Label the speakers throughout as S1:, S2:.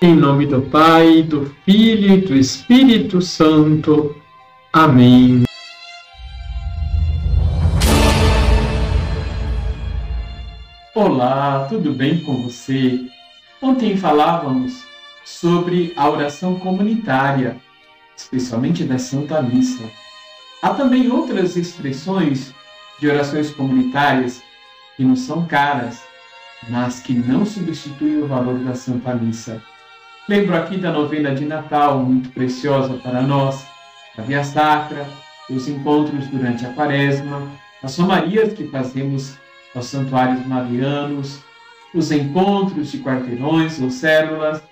S1: Em nome do Pai, do Filho e do Espírito Santo. Amém. Olá, tudo bem com você? Ontem falávamos sobre a oração comunitária, especialmente da Santa Missa. Há também outras expressões de orações comunitárias que não são caras, mas que não substituem o valor da Santa Missa. Lembro aqui da novena de Natal, muito preciosa para nós, a Via Sacra, os encontros durante a Quaresma, as somarias que fazemos aos santuários marianos, os encontros de quarteirões ou células.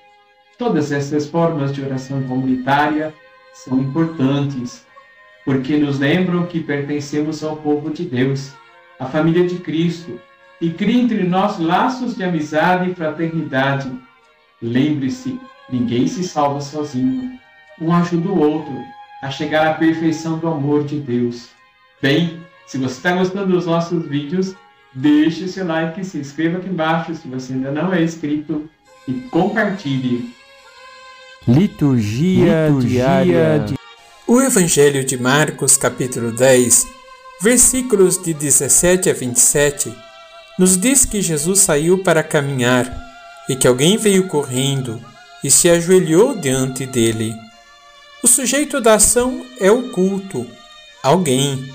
S1: Todas essas formas de oração comunitária são importantes, porque nos lembram que pertencemos ao povo de Deus, à família de Cristo, e cria entre nós laços de amizade e fraternidade Lembre-se, ninguém se salva sozinho. Um ajuda o outro a chegar à perfeição do amor de Deus. Bem, se você está gostando dos nossos vídeos, deixe seu like, se inscreva aqui embaixo se você ainda não é inscrito e compartilhe.
S2: Liturgia, Liturgia diária. De... O Evangelho de Marcos, capítulo 10, versículos de 17 a 27, nos diz que Jesus saiu para caminhar e que alguém veio correndo e se ajoelhou diante dele. O sujeito da ação é o culto, alguém.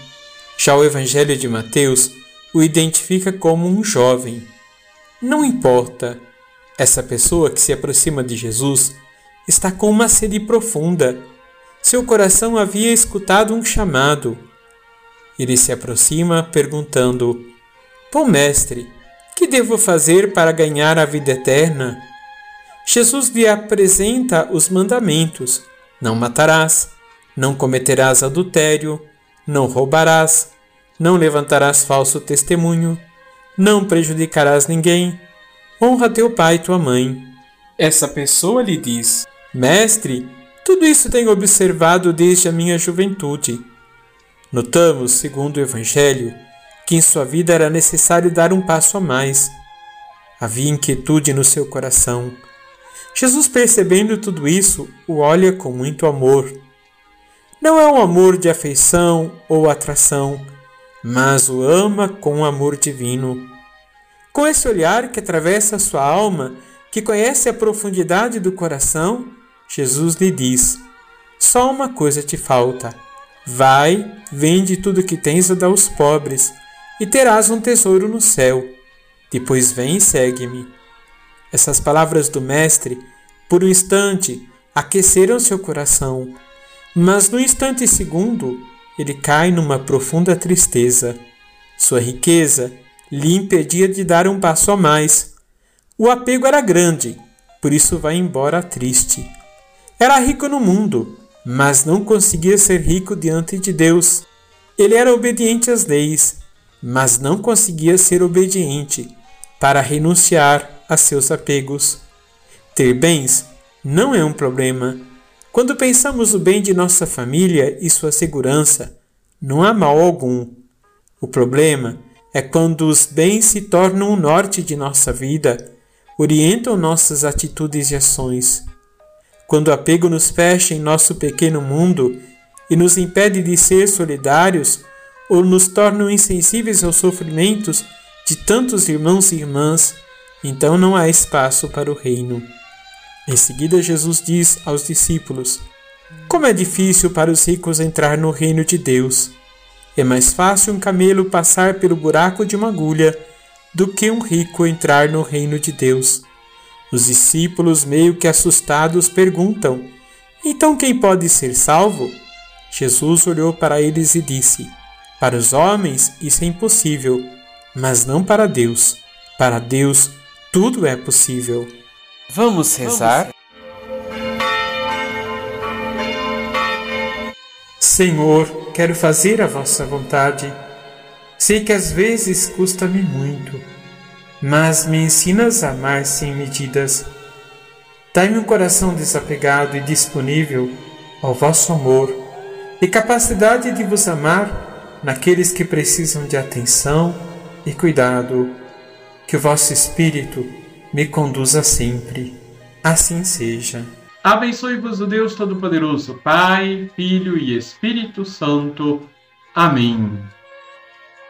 S2: Já o Evangelho de Mateus o identifica como um jovem. Não importa, essa pessoa que se aproxima de Jesus está com uma sede profunda. Seu coração havia escutado um chamado. Ele se aproxima perguntando: Bom mestre, devo fazer para ganhar a vida eterna? Jesus lhe apresenta os mandamentos: Não matarás, não cometerás adultério, não roubarás, não levantarás falso testemunho, não prejudicarás ninguém, honra teu pai e tua mãe. Essa pessoa lhe diz: Mestre, tudo isso tenho observado desde a minha juventude. Notamos, segundo o Evangelho, que em sua vida era necessário dar um passo a mais. Havia inquietude no seu coração. Jesus, percebendo tudo isso, o olha com muito amor. Não é um amor de afeição ou atração, mas o ama com amor divino. Com esse olhar que atravessa sua alma, que conhece a profundidade do coração, Jesus lhe diz: Só uma coisa te falta. Vai, vende tudo que tens e dá aos pobres, e terás um tesouro no céu. Depois vem e segue-me. Essas palavras do Mestre, por um instante, aqueceram seu coração, mas no instante segundo, ele cai numa profunda tristeza. Sua riqueza lhe impedia de dar um passo a mais. O apego era grande, por isso vai embora triste. Era rico no mundo, mas não conseguia ser rico diante de Deus. Ele era obediente às leis, mas não conseguia ser obediente para renunciar a seus apegos. Ter bens não é um problema. Quando pensamos o bem de nossa família e sua segurança, não há mal algum. O problema é quando os bens se tornam o norte de nossa vida, orientam nossas atitudes e ações. Quando o apego nos fecha em nosso pequeno mundo e nos impede de ser solidários ou nos tornam insensíveis aos sofrimentos de tantos irmãos e irmãs, então não há espaço para o reino. Em seguida, Jesus diz aos discípulos: Como é difícil para os ricos entrar no reino de Deus. É mais fácil um camelo passar pelo buraco de uma agulha do que um rico entrar no reino de Deus. Os discípulos, meio que assustados, perguntam: Então quem pode ser salvo? Jesus olhou para eles e disse: para os homens isso é impossível, mas não para Deus. Para Deus tudo é possível.
S3: Vamos rezar?
S2: Senhor, quero fazer a vossa vontade. Sei que às vezes custa-me muito, mas me ensinas a amar sem medidas. Dai-me um coração desapegado e disponível ao vosso amor e capacidade de vos amar naqueles que precisam de atenção e cuidado. Que o vosso Espírito me conduza sempre.
S4: Assim seja.
S2: Abençoe-vos o Deus Todo-Poderoso, Pai, Filho e Espírito Santo. Amém.